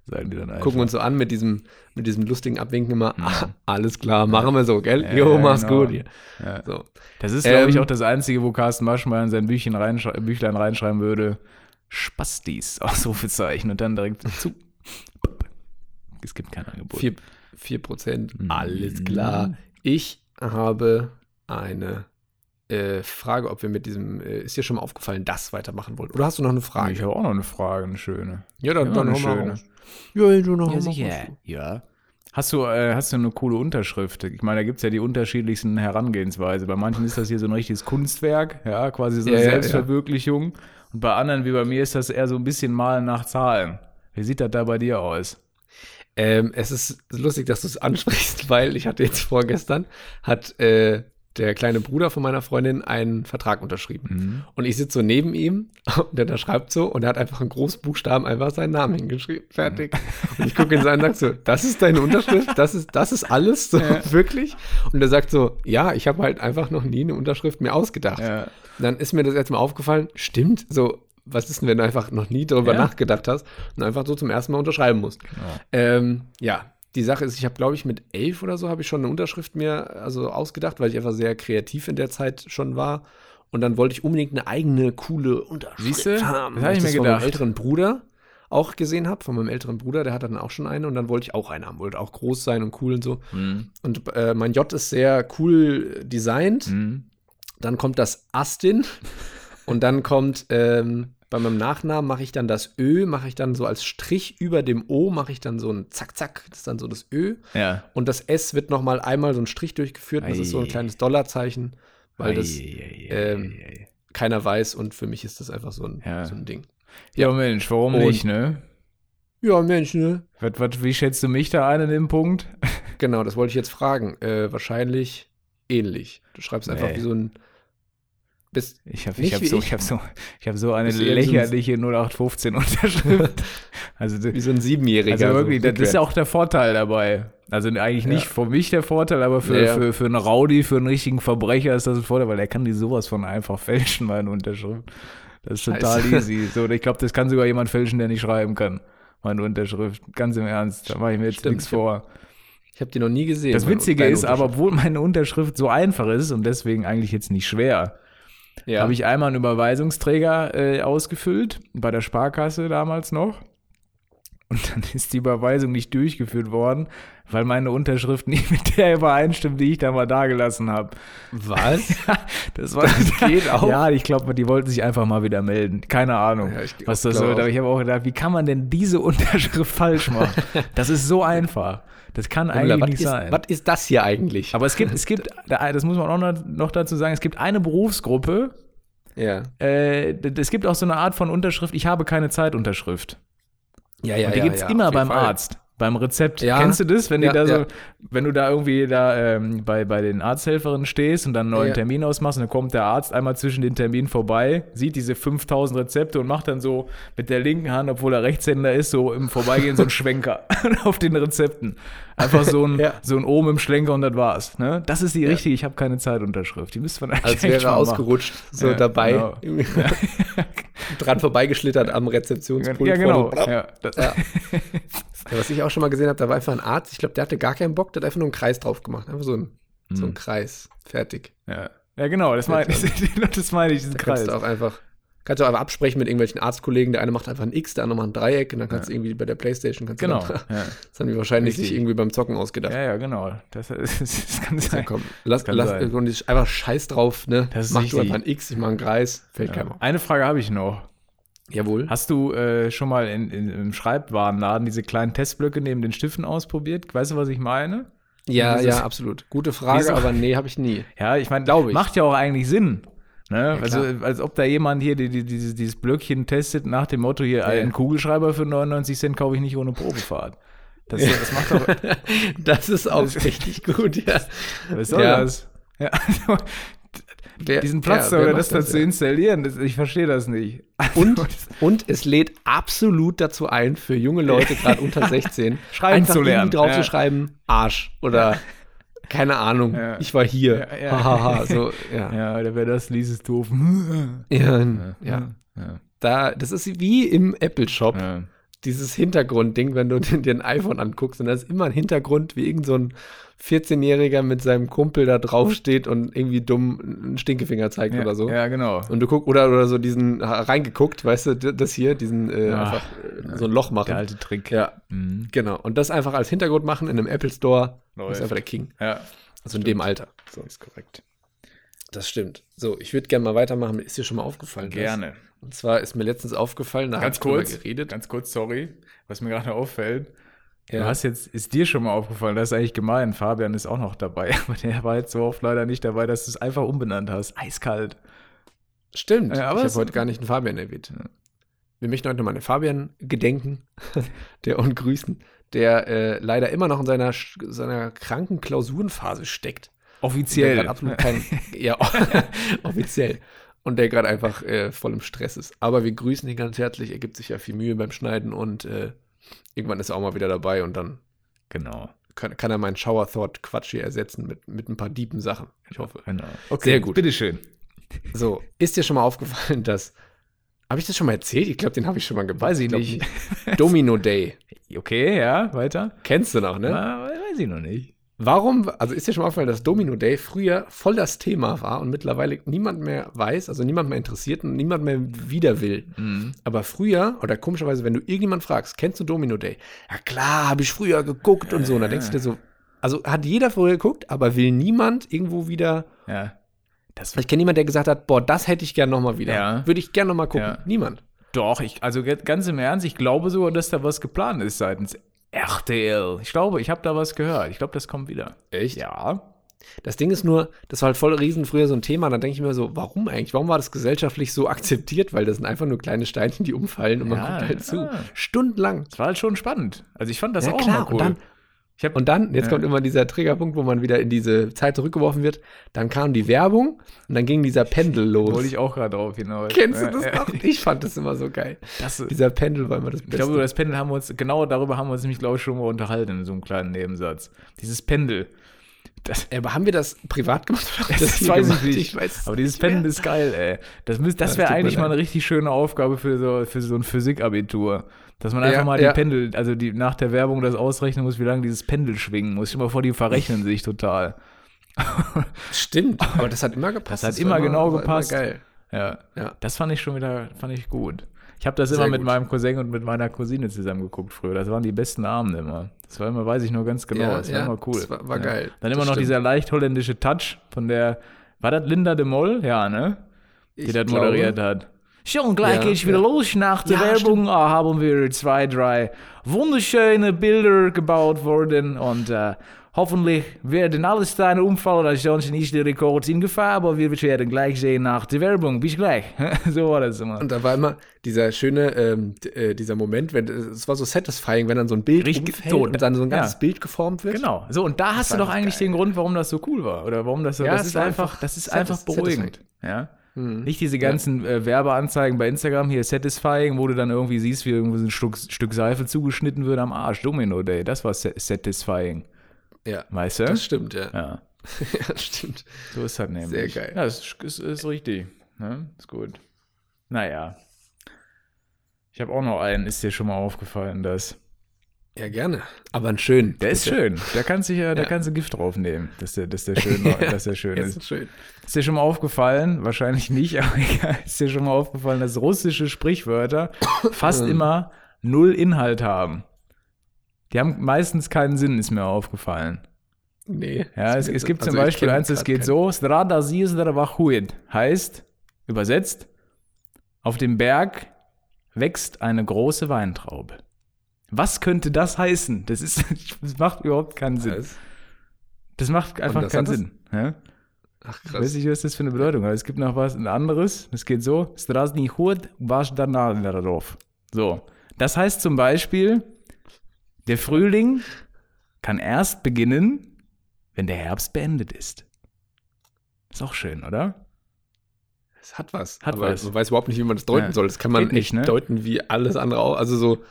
Sagen die dann einfach. Gucken uns so an mit diesem, mit diesem lustigen Abwinken immer. Ah, alles klar, machen wir so, gell? Ja, jo, mach's genau. gut. Hier. Ja. So. Das ist, glaube ich, Ähm, auch das Einzige, wo Carsten Maschmeyer in sein Büchchen reinschrei Büchlein reinschreiben würde. Spastis, [laughs] Ausrufezeichen und dann direkt zu. Es gibt kein Angebot. 4, 4 Prozent, Mhm. alles klar. Ich habe eine äh, Frage, ob wir mit diesem, äh, ist dir schon mal aufgefallen, das weitermachen wollen? Oder hast du noch eine Frage? Ich habe auch noch eine Frage, eine schöne. ja, dann, Ja, dann eine hau mal Ja, du noch Ja, sicher. Ja. Hast du, äh, hast du eine coole Unterschrift? Ich meine, da gibt es ja die unterschiedlichsten Herangehensweise. Bei manchen ist das hier so ein richtiges Kunstwerk, ja, quasi so eine Ja, ja, Selbstverwirklichung. Und bei anderen, wie bei mir, ist das eher so ein bisschen Malen nach Zahlen. Wie sieht das da bei dir aus? Ähm, es ist lustig, dass du es ansprichst, [laughs] weil ich hatte jetzt vorgestern, hat äh, der kleine Bruder von meiner Freundin einen Vertrag unterschrieben. Mhm. Und ich sitze so neben ihm und [laughs] der schreibt so und er hat einfach in Großbuchstaben einfach seinen Namen hingeschrieben. Fertig. Und ich gucke ihn so an und sag so, das ist deine Unterschrift? Das ist, das ist alles? So, Ja. [laughs] wirklich? Und er sagt so, ja, ich habe halt einfach noch nie eine Unterschrift mir ausgedacht. Ja. Dann ist mir das jetzt mal aufgefallen, stimmt, so, was ist denn, wenn du einfach noch nie darüber Ja. nachgedacht hast und einfach so zum ersten Mal unterschreiben musst? Genau. Ähm, ja, die Sache ist, ich habe, glaube ich, mit elf oder so habe ich schon eine Unterschrift mir also ausgedacht, weil ich einfach sehr kreativ in der Zeit schon war. Und dann wollte ich unbedingt eine eigene, coole Unterschrift Siehste? haben. Das hab weil ich mir von gedacht. meinem älteren Bruder auch gesehen habe, von meinem älteren Bruder, der hat dann auch schon eine und dann wollte ich auch eine haben, wollte auch groß sein und cool und so. Mhm. Und äh, mein J ist sehr cool designt. Mhm. Dann kommt das Astin und dann kommt ähm, bei meinem Nachnamen mache ich dann das Ö, mache ich dann so als Strich über dem O, mache ich dann so ein Zack, Zack, das ist dann so das Ö. Ja. Und das S wird noch mal einmal so ein Strich durchgeführt. und Das ist so ein Ei. kleines Dollarzeichen, weil das ei. keiner weiß und für mich ist das einfach so ein, Ja. so ein Ding. Ja, Mensch, warum Und- nicht, ne? Ja, Mensch, ne? Was, was, wie schätzt du mich da ein in dem Punkt? [laughs] Genau, das wollte ich jetzt fragen. Äh, wahrscheinlich ähnlich. Du schreibst einfach Nee. wie so ein. Bist, Ich habe Nicht ich hab so, ich. ich hab so, ich hab so eine so ein- lächerliche 0815 Unterschrift. [laughs] also, wie so ein Siebenjähriger. also wirklich, so das ist auch der Vorteil dabei. Also eigentlich nicht Ja. für mich der Vorteil, aber für, Ja. für, für einen Rowdy, für einen richtigen Verbrecher ist das ein Vorteil, weil er kann die sowas von einfach fälschen, meine Unterschrift. Das ist total Scheiße. easy. So, ich glaube, das kann sogar jemand fälschen, der nicht schreiben kann. Meine Unterschrift. Ganz im Ernst, da mache ich mir jetzt Stimmt, nichts vor. Ich habe die noch nie gesehen. Das Witzige ist aber, obwohl meine Unterschrift so einfach ist und deswegen eigentlich jetzt nicht schwer, ja. habe ich einmal einen Überweisungsträger äh, ausgefüllt, bei der Sparkasse damals noch. Und dann ist die Überweisung nicht durchgeführt worden, weil meine Unterschrift nicht mit der übereinstimmt, die ich da mal dagelassen habe. Was? [laughs] Das war Das geht auch? Ja, ich glaube, die wollten sich einfach mal wieder melden. Keine Ahnung, Ja, ich was das sollte. auch. Aber ich habe auch gedacht, wie kann man denn diese Unterschrift [laughs] falsch machen? Das ist so einfach. Das kann eigentlich was nicht ist, sein. Was ist das hier eigentlich? Aber es gibt, es gibt, [laughs] das muss man auch noch- dazu sagen, es gibt eine Berufsgruppe, ja. äh, es gibt auch so eine Art von Unterschrift, ich habe keine Zeitunterschrift. Ja, ja, Und die ja, gibt's ja, immer beim Fall. Arzt, beim Rezept. Ja. Kennst du das, wenn Ja, da so, ja. wenn du da irgendwie da ähm, bei, bei den Arzthelferinnen stehst und dann einen neuen. Termin ausmachst und dann kommt der Arzt einmal zwischen den Terminen vorbei, sieht diese 5000 Rezepte und macht dann so mit der linken Hand, obwohl er Rechtshänder ist, so im Vorbeigehen so einen Schwenker [laughs] auf den Rezepten. Einfach so ein, [laughs] so ein Ohm im Schlenker und das war's. Ne? Das ist die richtige, ich habe keine Zeitunterschrift. Die müsste man eigentlich Als wäre machen. ausgerutscht, so dabei. genau. [laughs] Dran vorbeigeschlittert am Rezeptionspult. Ja, genau. Ja, das, Ja. Ja, was ich auch schon mal gesehen habe, da war einfach ein Arzt, ich glaube, der hatte gar keinen Bock, der hat einfach nur einen Kreis drauf gemacht. Einfach so ein, so Hm. ein Kreis. Fertig. ja. ja, genau, das meine ich, [laughs] das meine ich, diesen Da Kreis. kannst du auch einfach, kannst du auch einfach absprechen mit irgendwelchen Arztkollegen. Der eine macht einfach ein X, der andere macht ein Dreieck und dann kannst du irgendwie bei der Playstation kannst Genau. du dann, Ja. [laughs] das haben die wahrscheinlich Richtig. sich irgendwie beim Zocken ausgedacht. Ja, ja, genau. Das, das, [laughs] das kann Ja, sein. komm, lass, kann lass, sein. einfach scheiß drauf, ne? Das ist Mach du einfach ein X, ich mach einen Kreis, fällt Ja. keinem auf. Eine Frage habe ich noch. Jawohl. Hast du äh, schon mal in, in, im Schreibwarenladen diese kleinen Testblöcke neben den Stiften ausprobiert? Weißt du, was ich meine? Ja, dieses- ja, absolut. Gute Frage, Wieso? aber nee, habe ich nie. Ja, ich meine, Glaube ich. macht ja auch eigentlich Sinn. Ne? also, klar. als ob da jemand hier die, die, dieses, dieses Blöckchen testet nach dem Motto hier, Ja. einen Kugelschreiber für 99 Cent kaufe ich nicht ohne Probefahrt. Das, das macht doch, [laughs] Das ist auch richtig gut, ja. was soll Ja. das? Ja, [laughs] Wer- diesen Platz ja, wer oder das da zu ja? installieren, das, ich verstehe das nicht. [laughs] Und, Also, und es lädt absolut dazu ein, für junge Leute, gerade unter [laughs] 16, Schreiben einfach zu lernen, irgendwie drauf ja. zu schreiben, Arsch oder keine Ahnung, Ja. ich war hier. Ja, ja. Hahaha, so, [laughs] ja. Ja, der wäre das, lies es doof. Ja, ja. Da, das ist wie im Apple-Shop, ja. dieses Hintergrundding, wenn du dir ein iPhone anguckst und da ist immer ein Hintergrund, wie irgend so ein 14-Jähriger mit seinem Kumpel da draufsteht und irgendwie dumm einen Stinkefinger zeigt Ja, oder so. Ja, genau. Und du guckst, oder, oder so diesen reingeguckt, weißt du, das hier, diesen äh, Ach, einfach äh, so ein Loch machen. Der alte Trick. Ja, Mhm. genau. Und das einfach als Hintergrund machen in einem Apple Store, Läuft. ist einfach der King. Ja, Also in dem Alter. So. ist korrekt. Das stimmt. So, ich würde gerne mal weitermachen. Ist dir schon mal aufgefallen? Gerne. Das? Und zwar ist mir letztens aufgefallen, da Ganz kurz, geredet. ganz kurz, sorry, was mir gerade auffällt. Ja. Du hast jetzt, ist dir schon mal aufgefallen, das ist eigentlich gemein, Fabian ist auch noch dabei, [laughs] aber der war jetzt so oft leider nicht dabei, dass du es einfach umbenannt hast. Eiskalt. Stimmt. Ja, aber ich habe heute gar nicht einen Fabian erwähnt. Wir möchten heute nochmal einen Fabian gedenken [laughs] der und grüßen, der äh, leider immer noch in seiner, seiner kranken Klausurenphase steckt. Der Offiziell. gerade absolut kein, ja, offiziell. Und der gerade [laughs] einfach äh, voll im Stress ist. Aber wir grüßen ihn ganz herzlich. Er gibt sich ja viel Mühe beim Schneiden und äh, irgendwann ist er auch mal wieder dabei und dann Genau. kann, kann er meinen Shower Thought Quatsch hier ersetzen mit, mit ein paar diepen Sachen. Ich hoffe. genau. Okay, Sehr gut. Bitteschön. So, ist dir schon mal aufgefallen, dass. Habe ich das schon mal erzählt? Ich glaube, den habe ich schon mal gemacht. Weiß ich nicht. [laughs] Domino Day. Okay, ja, weiter. Kennst du noch, ne? Ah, weiß ich noch nicht. Warum, also ist dir schon mal aufgefallen, dass Domino Day früher voll das Thema war und mittlerweile niemand mehr weiß, also niemand mehr interessiert und niemand mehr wieder will. Mhm. Aber früher, oder komischerweise, wenn du irgendjemand fragst, kennst du Domino Day? Ja klar, habe ich früher geguckt und so. Und dann denkst du dir so, also hat jeder früher geguckt, aber will niemand irgendwo wieder. Ja. Das Ich kenne niemanden, der gesagt hat, boah, das hätte ich gern nochmal wieder. Ja. Würde ich gern nochmal gucken. Ja. Niemand. Doch, ich, also ganz im Ernst, ich glaube sogar, dass da was geplant ist seitens RTL. Ich glaube, ich habe da was gehört. Ich glaube, das kommt wieder. Echt? Ja. Das Ding ist nur, das war halt voll riesen früher so ein Thema. Dann denke ich mir so, warum eigentlich? Warum war das gesellschaftlich so akzeptiert? Weil das sind einfach nur kleine Steinchen, die umfallen und man Ja, guckt halt zu. ja. Stundenlang. Das war halt schon spannend. Also ich fand das Ja, auch klar. mal cool. Und dann, hab, und dann, jetzt Ja. kommt immer dieser Triggerpunkt, wo man wieder in diese Zeit zurückgeworfen wird. Dann kam die Werbung und dann ging dieser Pendel [laughs] los. wollte ich auch gerade drauf hinaus. Kennst du das ja. noch? [laughs] Ich fand das immer so geil. Das, Dieser Pendel war immer das ich Beste. glaube, über das Pendel haben wir uns, genau darüber haben wir uns nämlich, glaube ich, schon mal unterhalten in so einem kleinen Nebensatz. Dieses Pendel. Das, aber haben wir das privat gemacht? [laughs] Das hier weiß ich gemacht? nicht. Ich weiß Aber dieses. Pendel ist geil, ey. Das, das wäre eigentlich mal eine richtig schöne Aufgabe für so, für so ein Physikabitur. Dass man Ja, einfach mal ja. die Pendel, also die, nach der Werbung das ausrechnen muss, wie lange dieses Pendel schwingen muss. Stell mal vor, die verrechnen [laughs] sich total. Stimmt, [laughs] aber das hat immer gepasst. Das hat war immer genau war gepasst. geil. Ja. Ja. Das fand ich schon wieder, fand ich gut. Ich habe das Sehr immer mit gut. meinem Cousin und mit meiner Cousine zusammen geguckt früher. Das waren die besten Abende immer. Das war immer, weiß ich nur ganz genau. Ja, das war ja, immer cool. das war- war ja. geil. Dann Das immer noch stimmt. dieser leicht holländische Touch von der, war das Linda de Moll? Ja, ne? Die Ich das glaube- moderiert hat. Schon gleich Ja, geht's wieder ja. los. Nach der Ja, Werbung ah, haben wir zwei, drei wunderschöne Bilder gebaut worden und äh, hoffentlich werden alle Steine umfallen, ansonsten ist der Rekord in Gefahr, aber wir werden gleich sehen nach der Werbung. Bis gleich. [laughs] so war das immer. Und da war immer dieser schöne, ähm, äh, dieser Moment, wenn es war so satisfying, wenn dann so ein Bild Richtig umfällt tot. und dann so ein ganzes Ja. Bild geformt wird. Genau. So, und da hast du doch eigentlich geil. den Grund, warum das so cool war. Oder warum das so. Ja, das es ist einfach, einfach das ist einfach beruhigend. Ja. Mhm. Nicht diese ganzen äh, Werbeanzeigen bei Instagram hier Satisfying, wo du dann irgendwie siehst, wie irgendwo ein Stück, Stück Seife zugeschnitten wird am Arsch. Domino Day, das war sa- Satisfying. Ja, Weißt du? das stimmt, ja. ja, [laughs] ja, stimmt. so ist das nämlich. Sehr geil. Ja, das ist, ist, ist richtig. Ne? Ist gut. Naja. Ich habe auch noch einen, ist dir schon mal aufgefallen, dass. Ja, gerne. Aber ein schön. Der ist schön. Da kannst du ja, da Ja. kannst du Gift draufnehmen, dass der, dass der schön, [laughs] dass der schön Der ist. ist schön. Ist dir schon mal aufgefallen, wahrscheinlich nicht, [laughs] aber egal, ist dir schon mal aufgefallen, dass russische Sprichwörter [coughs] fast immer null Inhalt haben. Die haben meistens keinen Sinn, ist mir aufgefallen. Nee. Ja, es, es gibt zum also ich Beispiel eins, das geht keinen. so, Strada Wachuit, heißt, übersetzt, auf dem Berg wächst eine große Weintraube. Was könnte das heißen? Das ist, [laughs] das macht überhaupt keinen Sinn. Das- macht einfach keinen Sinn. Ja? Ach, Ich krass. weiß nicht, was das für eine Bedeutung hat. Es gibt noch was, ein anderes. Es geht so: Strasny Hut, wasch darauf. So. Das heißt zum Beispiel, der Frühling kann erst beginnen, wenn der Herbst beendet ist. Ist auch schön, oder? Es hat was. Hat aber was. Man weiß überhaupt nicht, wie man das deuten Ja. soll. Das kann man nicht, echt ne? deuten wie alles andere auch. Also so.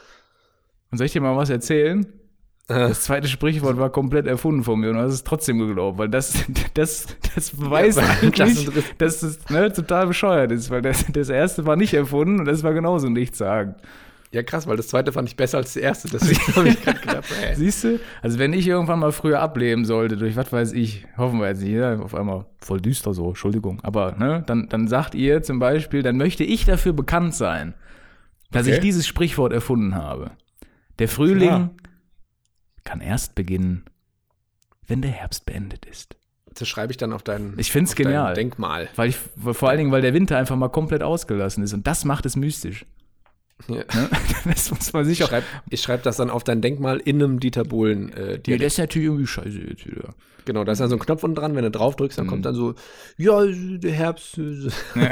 Und soll ich dir mal was erzählen? Äh, Das zweite Sprichwort war komplett erfunden von mir und du hast es trotzdem geglaubt, weil das, [laughs] das, das beweist Ja, eigentlich, dass es ne, total bescheuert ist, weil das, das erste war nicht erfunden und das war genauso nichts sagen. ja, krass, weil das zweite fand ich besser als das erste. Deswegen habe ich [laughs] gerade gedacht, äh, Siehst du? Also wenn ich irgendwann mal früher ableben sollte, durch was weiß ich, hoffen wir jetzt nicht, ja, auf einmal voll düster so, Entschuldigung, aber ne, dann, dann sagt ihr zum Beispiel, dann möchte ich dafür bekannt sein, dass Okay. ich dieses Sprichwort erfunden habe. Der Frühling Klar. kann erst beginnen, wenn der Herbst beendet ist. das schreibe ich dann auf dein, Ich find's genial. Denkmal. Weil ich, vor allen Dingen, weil der Winter einfach mal komplett ausgelassen ist und das macht es mystisch. Ja. Ne? [laughs] Das muss man sich Ich auch. schreibe schreib das dann auf dein Denkmal in einem Dieter Bohlen. Äh, Ja, das ist natürlich irgendwie scheiße jetzt wieder. genau, da ist dann so ein Knopf unten dran. Wenn du drauf drückst, dann Mhm. kommt dann so, ja, der Herbst. äh, [laughs]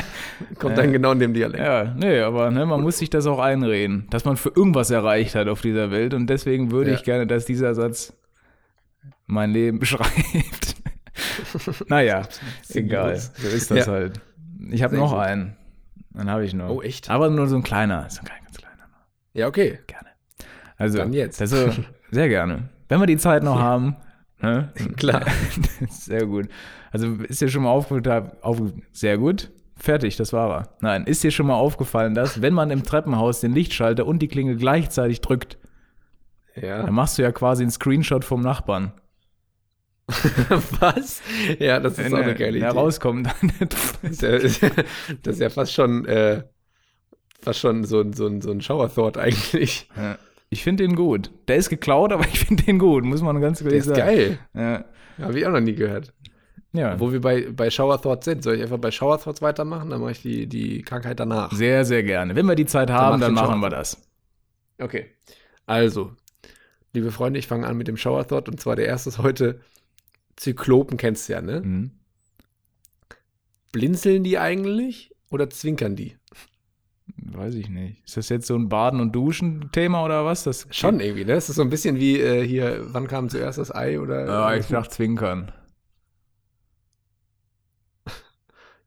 [laughs] kommt dann genau in dem Dialekt. Ja, nee, aber ne, man muss sich das auch einreden, dass man für irgendwas erreicht hat auf dieser Welt und deswegen würde Ja. ich gerne, dass dieser Satz mein Leben beschreibt. naja, egal, so ist das Ja. halt. Ich habe noch einen. Dann habe ich noch. Oh, echt? Aber nur so ein kleiner, so ein ganz kleiner. Ja, okay. Gerne. Also, Dann jetzt. Also, sehr gerne. Wenn wir die Zeit noch haben. Ne? [laughs] Klar. [laughs] sehr gut. Also ist dir schon mal aufgefallen, auf, sehr gut. Fertig, das war er. Nein, ist dir schon mal aufgefallen, dass, wenn man im Treppenhaus den Lichtschalter und die Klingel gleichzeitig drückt, Ja. dann machst du ja quasi einen Screenshot vom Nachbarn. [laughs] Was? Ja, das ist Wenn auch eine er- geile Idee. rauskommt, dann [laughs] Das ist, ja, [laughs] ist fast schon, äh, fast schon so, ein- so, ein- so ein Shower-Thought eigentlich. Ja. Ich finde den gut. Der ist geklaut, aber ich finde den gut, muss man ganz Der ehrlich ist sagen. geil. Ja. Habe ich auch noch nie gehört. ja. Wo wir bei, bei Shower Thoughts sind. Soll ich einfach bei Shower Thoughts weitermachen? Dann mache ich die, die Krankheit danach. Sehr, sehr gerne. Wenn wir die Zeit haben, dann den machen wir das. Okay. Also, liebe Freunde, ich fange an mit dem Shower Thought. Und zwar der erste ist heute Zyklopen kennst du ja, ne? Mhm. Blinzeln die eigentlich oder zwinkern die? Weiß ich nicht. Ist das jetzt so ein Baden- und Duschen-Thema oder was? Das Schon irgendwie, ne? Das ist so ein bisschen wie äh, hier, wann kam zuerst das Ei oder. Ja, ich dachte Zwinkern.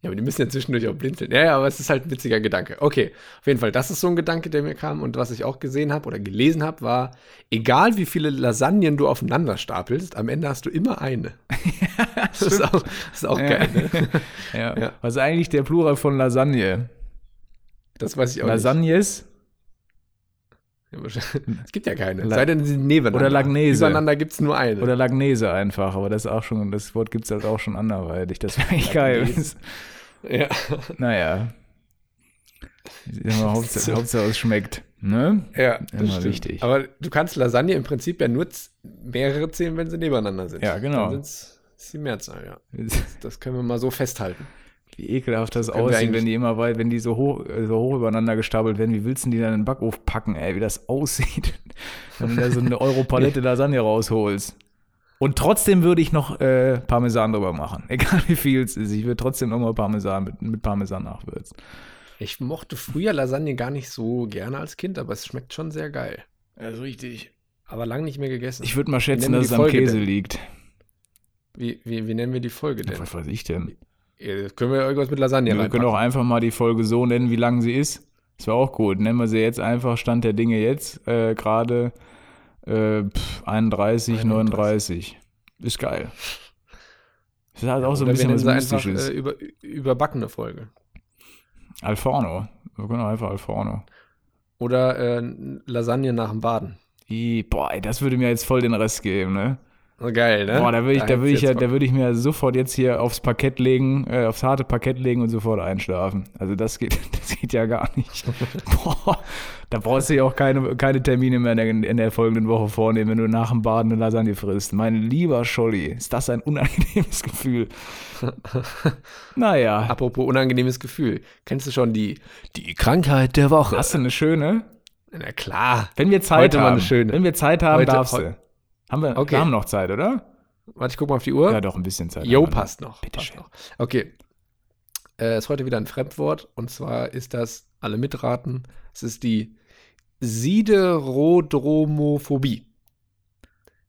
Ja, aber die müssen ja zwischendurch auch blinzeln. Ja, ja, aber es ist halt ein witziger Gedanke. Okay, auf jeden Fall, das ist so ein Gedanke, der mir kam. Und was ich auch gesehen habe oder gelesen habe, war, egal wie viele Lasagnen du aufeinander stapelst, am Ende hast du immer eine. [laughs] das, ist auch, das ist auch geil, ne? [laughs] Ja. Ja. Was ist eigentlich der Plural von Lasagne? Das weiß ich auch Lasagnes? nicht. Ja, wahrscheinlich- Es gibt ja keine. La- Sei denn, sie nebeneinander. Oder Lagnese. Übereinander gibt es nur eine. Oder Lagnese einfach, aber das ist auch schon, das Wort gibt es halt auch schon anderweitig. Das [laughs] wäre eigentlich geil. Ja. Naja. [laughs] Ja, Hauptsache, Hauptsache es schmeckt. Ne? Ja, das Immer wichtig. Aber du kannst Lasagne im Prinzip ja nur mehrere zählen, wenn sie nebeneinander sind. Ja, genau. Dann ist die Mehrzahl, ja. Das können wir mal so festhalten. Wie ekelhaft das aussieht, wenn die immer weit, wenn die so hoch, so hoch übereinander gestapelt werden. Wie willst du die dann in den Backofen packen, ey, wie das aussieht? [laughs] Wenn du da so eine Euro-Palette Lasagne rausholst. Und trotzdem würde ich noch äh, Parmesan drüber machen. [laughs] Egal wie viel es ist. Ich würde trotzdem nochmal Parmesan mit, mit Parmesan nachwürzen. Ich mochte früher Lasagne gar nicht so gerne als Kind, aber es schmeckt schon sehr geil. Ja, ist richtig. Aber lang nicht mehr gegessen. Ich würde mal schätzen, dass es am Folge Käse denn? liegt. wie, wie, wie nennen wir die Folge denn? Was weiß ich denn? Ja, können wir irgendwas mit Lasagne wir können auch einfach mal die Folge so nennen, wie lang sie ist. Das wäre auch gut. Nennen wir sie jetzt einfach Stand der Dinge jetzt. Äh, Gerade äh, pff, 31, 39. Ist geil. Das ist halt auch so ein bisschen was einfach äh, über, überbackene Folge. Alforno. Wir können auch einfach Alforno. Oder äh, Lasagne nach dem Baden. I, boah, ey, das würde mir jetzt voll den Rest geben, ne? Oh, geil, ne? Boah, da würde ich, da würde ich, ja, da würde ich mir sofort jetzt hier aufs Parkett legen, äh, aufs harte Parkett legen und sofort einschlafen. Also das geht, [laughs] das geht ja gar nicht. [laughs] Boah, da brauchst du ja auch keine, keine Termine mehr in der, in der folgenden Woche vornehmen, wenn du nach dem Baden eine Lasagne frisst. Mein lieber Scholli, ist das ein unangenehmes [laughs] Gefühl. Naja, Apropos unangenehmes Gefühl. Kennst du schon die, die Krankheit der Woche? hast du eine schöne? Na klar. Wenn wir Zeit Heute mal haben, eine schöne. wenn wir Zeit haben, Heute- darfst du. Haben wir, Okay. wir haben noch Zeit, oder? Warte, ich guck mal auf die Uhr. Ja, doch, ein bisschen Zeit. Jo, passt noch. Bitte passt schön. noch. Okay. Äh, ist heute wieder ein Fremdwort und zwar ist das, alle mitraten, es ist die Siderodromophobie.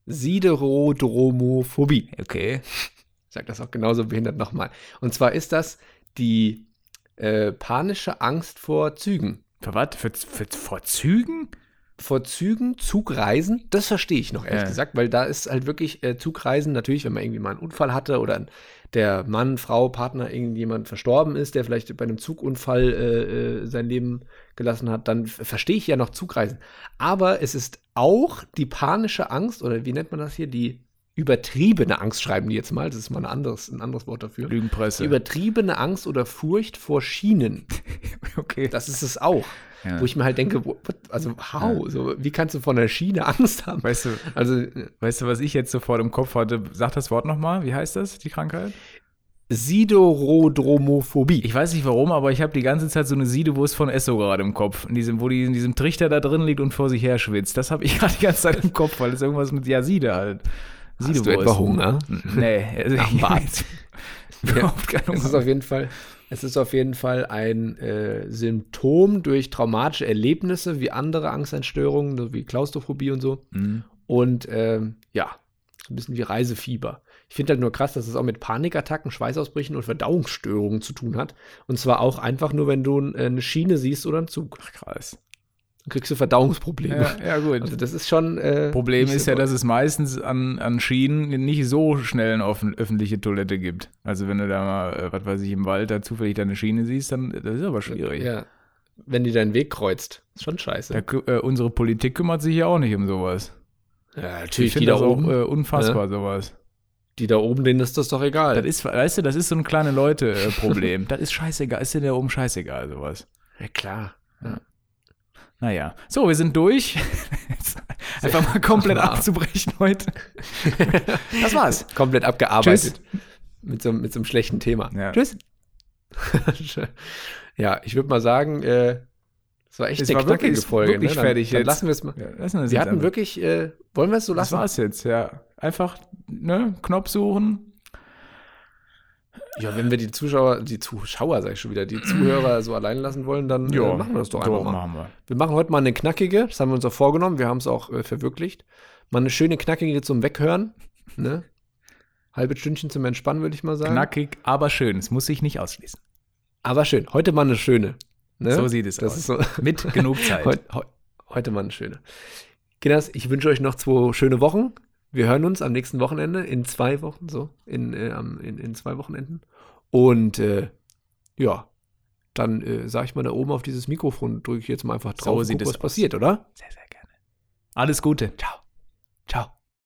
Siderodromophobie. Okay. Ich sag das auch genauso behindert nochmal. Und zwar ist das die äh, panische Angst vor Zügen. Für was? Für, für, vor Zügen? Vor Zügen, Zugreisen, das verstehe ich noch ehrlich Ja. gesagt, weil da ist halt wirklich äh, Zugreisen, natürlich, wenn man irgendwie mal einen Unfall hatte oder der Mann, Frau, Partner, irgendjemand verstorben ist, der vielleicht bei einem Zugunfall äh, äh, sein Leben gelassen hat, dann verstehe ich ja noch Zugreisen. Aber es ist auch die panische Angst, oder wie nennt man das hier, die übertriebene Angst, schreiben die jetzt mal, das ist mal ein anderes, ein anderes Wort dafür. Lügenpresse. Die übertriebene Angst oder Furcht vor Schienen. [laughs] okay. Das ist es auch. Ja. Wo ich mir halt denke, what, also how? So, wie kannst du von der Schiene [laughs] Angst haben? weißt, du, Also äh, weißt du, was ich jetzt sofort im Kopf hatte? Sag das Wort nochmal. Wie heißt das, die Krankheit? Sidorodromophobie. Ich weiß nicht warum, aber ich habe die ganze Zeit so eine Siedewurst von Esso gerade im Kopf. In diesem, wo die in diesem Trichter da drin liegt und vor sich her schwitzt. Das habe ich [laughs] gerade die ganze Zeit im Kopf, weil es irgendwas mit, ja, Siede halt. Hast du etwa Hunger? Nee, also ich Bad. [laughs] überhaupt es ist Hunger. auf jeden Fall, es ist auf jeden Fall ein äh, Symptom durch traumatische Erlebnisse wie andere Angsteinstörungen, so wie Klaustrophobie und so. Mhm. Und ähm, ja, so ein bisschen wie Reisefieber. Ich finde halt nur krass, dass es auch mit Panikattacken, Schweißausbrüchen und Verdauungsstörungen zu tun hat. Und zwar auch einfach nur, wenn du äh, eine Schiene siehst oder einen Zug. Ach, krass. Dann kriegst du Verdauungsprobleme. Ja, ja gut. Also das ist schon. Äh, Problem ist so ja, dass es meistens an, an Schienen nicht so schnell eine offen, öffentliche Toilette gibt. Also wenn du da mal, äh, was weiß ich, im Wald da zufällig deine Schiene siehst, dann das ist aber schwierig. Ja. Wenn die deinen Weg kreuzt. Ist schon scheiße. Da, äh, unsere Politik kümmert sich ja auch nicht um sowas. ja, Ich natürlich, die finde da, das auch oben, äh, unfassbar, sowas. die da oben, denen ist das doch egal. Das ist, weißt du, das ist so ein kleine Leute-Problem. das ist scheißegal, ist dir da oben scheißegal, sowas. ja, klar. Naja. So, wir sind durch. [laughs] Einfach mal komplett abzubrechen heute. [laughs] Das war's. Komplett abgearbeitet. Mit so, mit so einem schlechten Thema. Ja. Tschüss. [laughs] ja, ich würde mal sagen, äh, das war echt Es eine war knackige wirklich- Folge. wirklich ne? dann, fertig dann jetzt. lassen wir es mal. Ja, lassen wir hatten einfach. wirklich, äh, wollen wir es so Das lassen? war's jetzt, ja. Einfach ne, Knopf suchen. Ja, wenn wir die Zuschauer, die Zuschauer, sag ich schon wieder, die Zuhörer so allein lassen wollen, dann äh, machen wir das doch einfach mal. machen wir. Wir machen heute mal eine knackige, das haben wir uns auch vorgenommen, wir haben es auch äh, verwirklicht. Mal eine schöne knackige zum Weghören, ne? Halbes Stündchen zum Entspannen, würde ich mal sagen. Knackig, aber schön. Es muss sich nicht ausschließen. Aber schön. Heute mal eine schöne. Ne? So sieht es das aus. Ist so, Mit genug Zeit. [laughs] heute, heu- heute mal eine schöne. Kinders, ich wünsche euch noch zwei schöne Wochen. Wir hören uns am nächsten Wochenende, in zwei Wochen, so, in, äh, in, in zwei Wochenenden. Und äh, ja, dann äh, sage ich mal da oben auf dieses Mikrofon, drücke ich jetzt mal einfach So drauf, sieht guck, was aus. passiert, oder? Sehr, sehr gerne. Alles Gute. Ciao.